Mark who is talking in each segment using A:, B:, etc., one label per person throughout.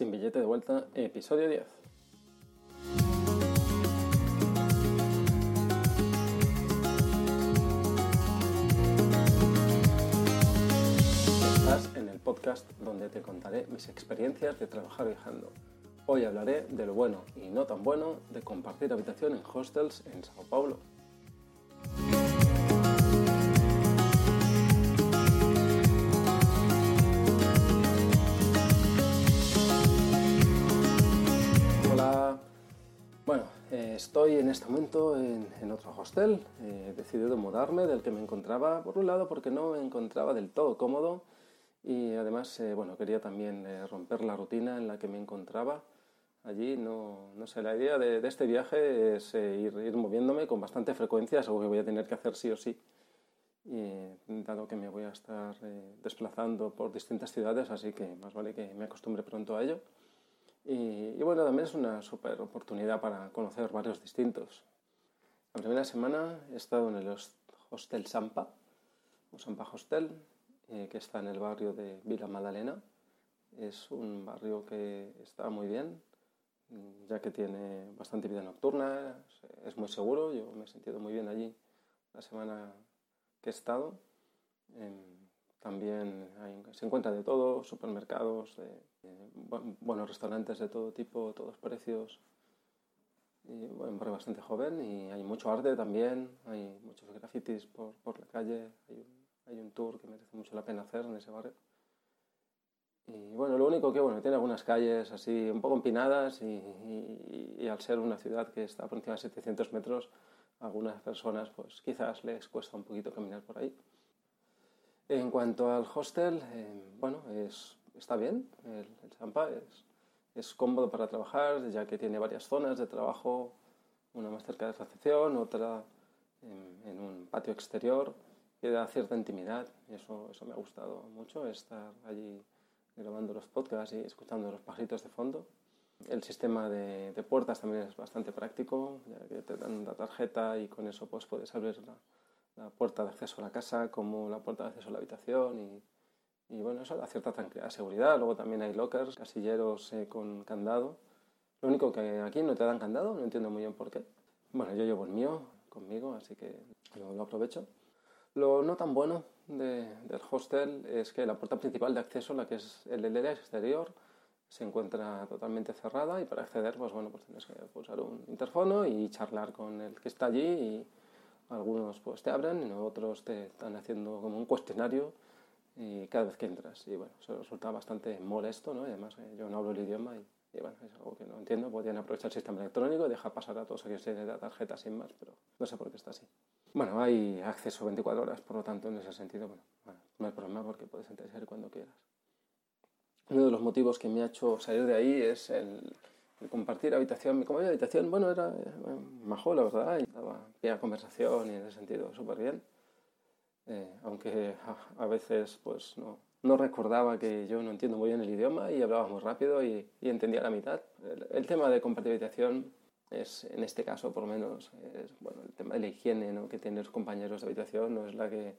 A: Sin billete de vuelta, episodio 10. Estás en el podcast donde te contaré mis experiencias de trabajar viajando. Hoy hablaré de lo bueno y no tan bueno de compartir habitación en hostels en Sao Paulo. Eh, estoy en este momento en, otro hostel. Eh, he decidido mudarme del que me encontraba, por un lado, porque no me encontraba del todo cómodo y además, eh, bueno, quería también eh, romper la rutina en la que me encontraba allí. No, sé, la idea de, este viaje es ir, ir moviéndome con bastante frecuencia, es algo que voy a tener que hacer sí o sí. Y, dado que me voy a estar desplazando por distintas ciudades, así que más vale que me acostumbre pronto a ello. Y, y bueno, también es una super oportunidad para conocer barrios distintos. La primera semana he estado en el Hostel Sampa, o Sampa Hostel, eh, que está en el barrio de Vila Madalena. Es un barrio que está muy bien, ya que tiene bastante vida nocturna, es muy seguro, yo me he sentido muy bien allí la semana que he estado. Eh, también hay, se encuentra de todo, supermercados, eh, buenos restaurantes de todo tipo, todos precios. Y, barrio bastante joven y hay mucho arte también, hay muchos grafitis por, por la calle, hay un, hay un tour que merece mucho la pena hacer en ese barrio. Y bueno, lo único que bueno, tiene algunas calles así un poco empinadas y, al ser una ciudad que está por encima de 700 metros, a algunas personas pues quizás les cuesta un poquito caminar por ahí. En cuanto al hostel, eh, bueno, es, está bien, el, el Sampa es, es cómodo para trabajar, ya que tiene varias zonas de trabajo, una más cerca de recepción, otra en, en un patio exterior, que da cierta intimidad, y eso, eso me ha gustado mucho, estar allí grabando los podcasts y escuchando los pajaritos de fondo. El sistema de, de, puertas también es bastante práctico, ya que te dan una tarjeta y con eso pues puedes abrir la, la puerta de acceso a la casa como la puerta de acceso a la habitación y, y bueno, eso da cierta tranquilidad, seguridad. Luego también hay lockers, casilleros eh, con candado. Lo único que aquí no te dan candado, no entiendo muy bien por qué. Bueno, yo llevo el mío conmigo, así que lo, lo aprovecho. Lo no tan bueno de, del hostel es que la puerta principal de acceso, la que es el del exterior, se encuentra totalmente cerrada y para acceder, pues bueno, pues tienes que pulsar un interfono y charlar con el que está allí y algunos pues te abren y otros te están haciendo como un cuestionario y cada vez que entras. Y bueno, eso resulta bastante molesto, ¿no? Y además eh, yo no hablo el idioma y, y, bueno, es algo que no entiendo. Podrían aprovechar el sistema electrónico y dejar pasar a todos aquellos que tienen tarjeta sin más, pero no sé por qué está así. Bueno, hay acceso 24 horas, por lo tanto, en ese sentido, bueno, bueno no hay problema porque puedes entrar cuando quieras. Uno de los motivos que me ha hecho salir de ahí es el, el compartir habitación. Mi compañero de habitación, bueno, era eh, majo, la verdad, y daba pie a conversación y en ese sentido súper bien. Eh, aunque a, a, veces pues no, no, recordaba que yo no entiendo muy bien el idioma y hablaba muy rápido y, y entendía la mitad. El, el, tema de compartir habitación es, en este caso por lo menos, es, bueno, el tema de la higiene ¿no? que tienen los compañeros de habitación no es la que,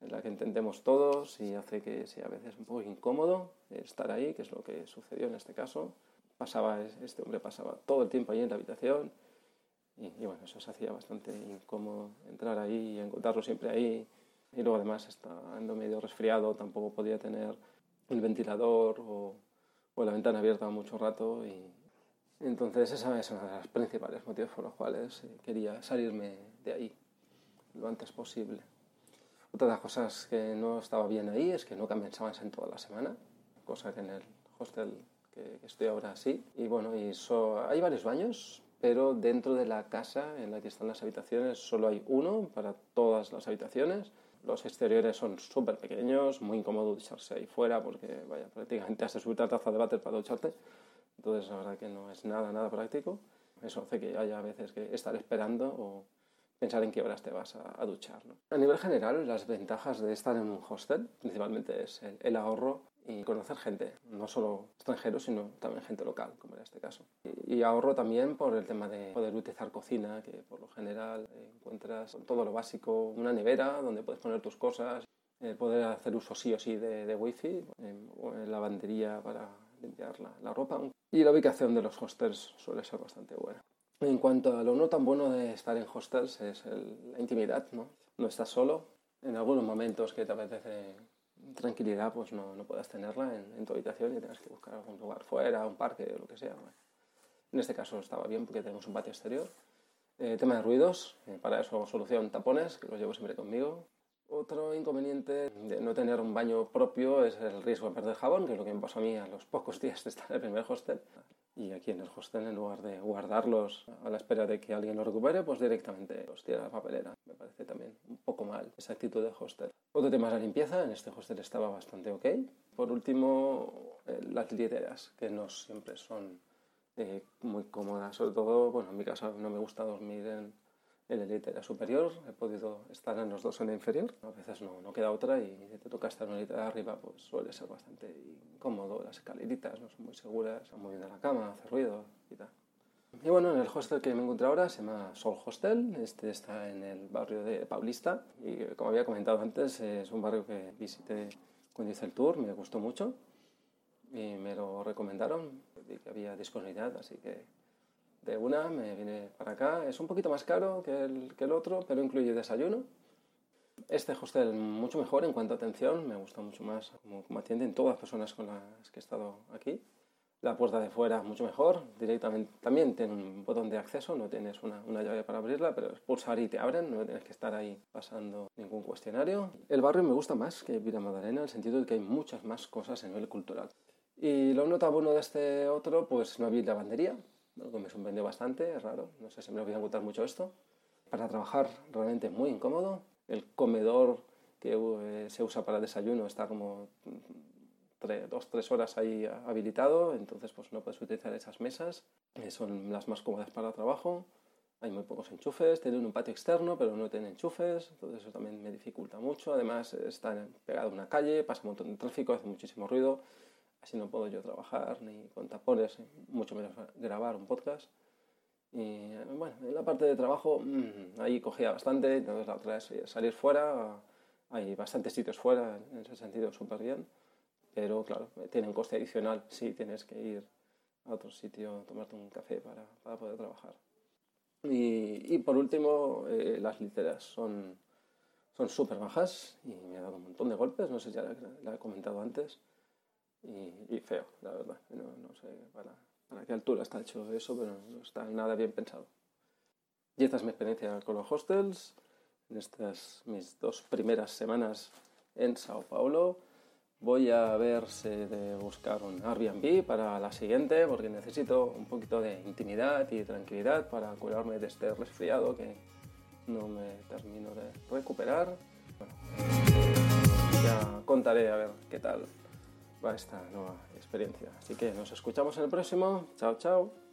A: es la que entendemos todos y hace que sea a veces un poco incómodo estar ahí, que es lo que sucedió en este caso. Pasaba, este hombre pasaba todo el tiempo ahí en la habitación y, y bueno, eso se hacía bastante incómodo entrar ahí y encontrarlo siempre ahí y luego además estando medio resfriado tampoco podía tener el ventilador o, o la ventana abierta mucho rato y entonces esa es uno de los principales motivos por los cuales eh, quería salirme de ahí lo antes posible. Otra de las cosas que no estaba bien ahí es que no cambiaban en toda la semana, cosa que en el hostel que estoy ahora sí. Y bueno, y so, hay varios baños, pero dentro de la casa en la que están las habitaciones solo hay uno para todas las habitaciones los exteriores son súper pequeños, muy incómodo ducharse ahí fuera porque, vaya, prácticamente has de subir la taza de váter para ducharte. Entonces, la verdad que no es nada, nada práctico. Eso hace que haya veces que estar esperando o pensar en qué horas te vas a, a duchar. ¿no? A nivel general, las ventajas de estar en un hostel principalmente es el, el ahorro y conocer gente, no solo extranjeros, sino también gente local, como en este caso. Y, y, ahorro también por el tema de poder utilizar cocina, que por lo general encuentras todo lo básico, una nevera donde puedes poner tus cosas, eh, poder hacer uso sí o sí de, de wifi, eh, lavandería para limpiar la, la ropa. Y la ubicación de los hostels suele ser bastante buena. En cuanto a lo no tan bueno de estar en hostels es la intimidad, ¿no? No estás solo. En algunos momentos que te apetece tranquilidad, pues no, no puedes tenerla en, tu habitación y tienes que buscar algún lugar fuera, un parque, lo que sea. En este caso estaba bien porque tenemos un patio exterior. Eh, tema de ruidos, eh, para eso solución tapones, que los llevo siempre conmigo. Otro inconveniente de no tener un baño propio es el riesgo de perder jabón, que es lo que me pasó a mí a los pocos días de estar en el primer hostel. Y aquí en el hostel, en lugar de guardarlos a la espera de que alguien los recupere, pues directamente los tira a la papelera. Me parece también un poco mal esa actitud de hostel. Otro tema es la limpieza. En este hostel estaba bastante ok. Por último, eh, las literas, que no siempre son eh, muy cómodas. Sobre todo, bueno, en mi caso no me gusta dormir en, en el litera superior, he podido estar en los dos en el inferior. A veces no, no queda otra y te toca estar en el litera arriba, pues suele ser bastante incómodo. Las escaleritas no son muy seguras, son muy bien de la cama, hace ruido y tal. Y bueno, en el hostel que me encuentro ahora se llama Sol Hostel. Este está en el barrio de Paulista y como había comentado antes, es un barrio que visité cuando hice el tour, me gustó mucho y me lo recomendaron. Que había disponibilidad, así que de una, me vine para acá. Es un poquito más caro que el, que el otro, pero incluye desayuno. Este hostel mucho mejor en cuanto a atención, me gusta mucho más como, como atienden todas las personas con las que he estado aquí. La puerta de fuera mucho mejor, directamente también tiene un botón de acceso, no tienes una, una, llave para abrirla, pero es pulsar y te abren, no tienes que estar ahí pasando ningún cuestionario. El barrio me gusta más que Villa Madalena en el sentido de que hay muchas más cosas a nivel cultural. Y lo nota bueno de este otro, pues no había lavandería, lo que me sorprendió bastante, es raro, no sé si me lo voy a gustar mucho esto. Para trabajar realmente muy incómodo. El comedor que eh, se usa para desayuno está como tres, dos, tres horas ahí habilitado, entonces pues no puedes utilizar esas mesas, eh, son las más cómodas para trabajo. Hay muy pocos enchufes, tienen un patio externo, pero no tienen enchufes, entonces eso también me dificulta mucho. Además, está pegado a una calle, pasa un montón de tráfico, hace muchísimo ruido así no puedo yo trabajar ni con tapones, mucho menos grabar un podcast. Y bueno, en la parte de trabajo mm, ahí cogía bastante, entonces la otra es salir fuera, hay bastantes sitios fuera, en ese sentido súper bien, pero claro, tiene un coste adicional si tienes que ir a otro sitio, tomarte un café para, para poder trabajar. Y, y por último, eh, las literas son son súper bajas y me ha dado un montón de golpes, no sé si ya la he comentado antes y, feo, la verdad. No, no sé para, para, qué altura está hecho eso, pero no está nada bien pensado. Y esta es mi experiencia con los hostels en estas mis dos primeras semanas en Sao Paulo. Voy a ver si de buscar un Airbnb para la siguiente porque necesito un poquito de intimidad y tranquilidad para curarme de este resfriado que no me termino de recuperar. Bueno, ya contaré a ver qué tal esta nueva experiencia. Así que nos escuchamos en el próximo. Chao, chao.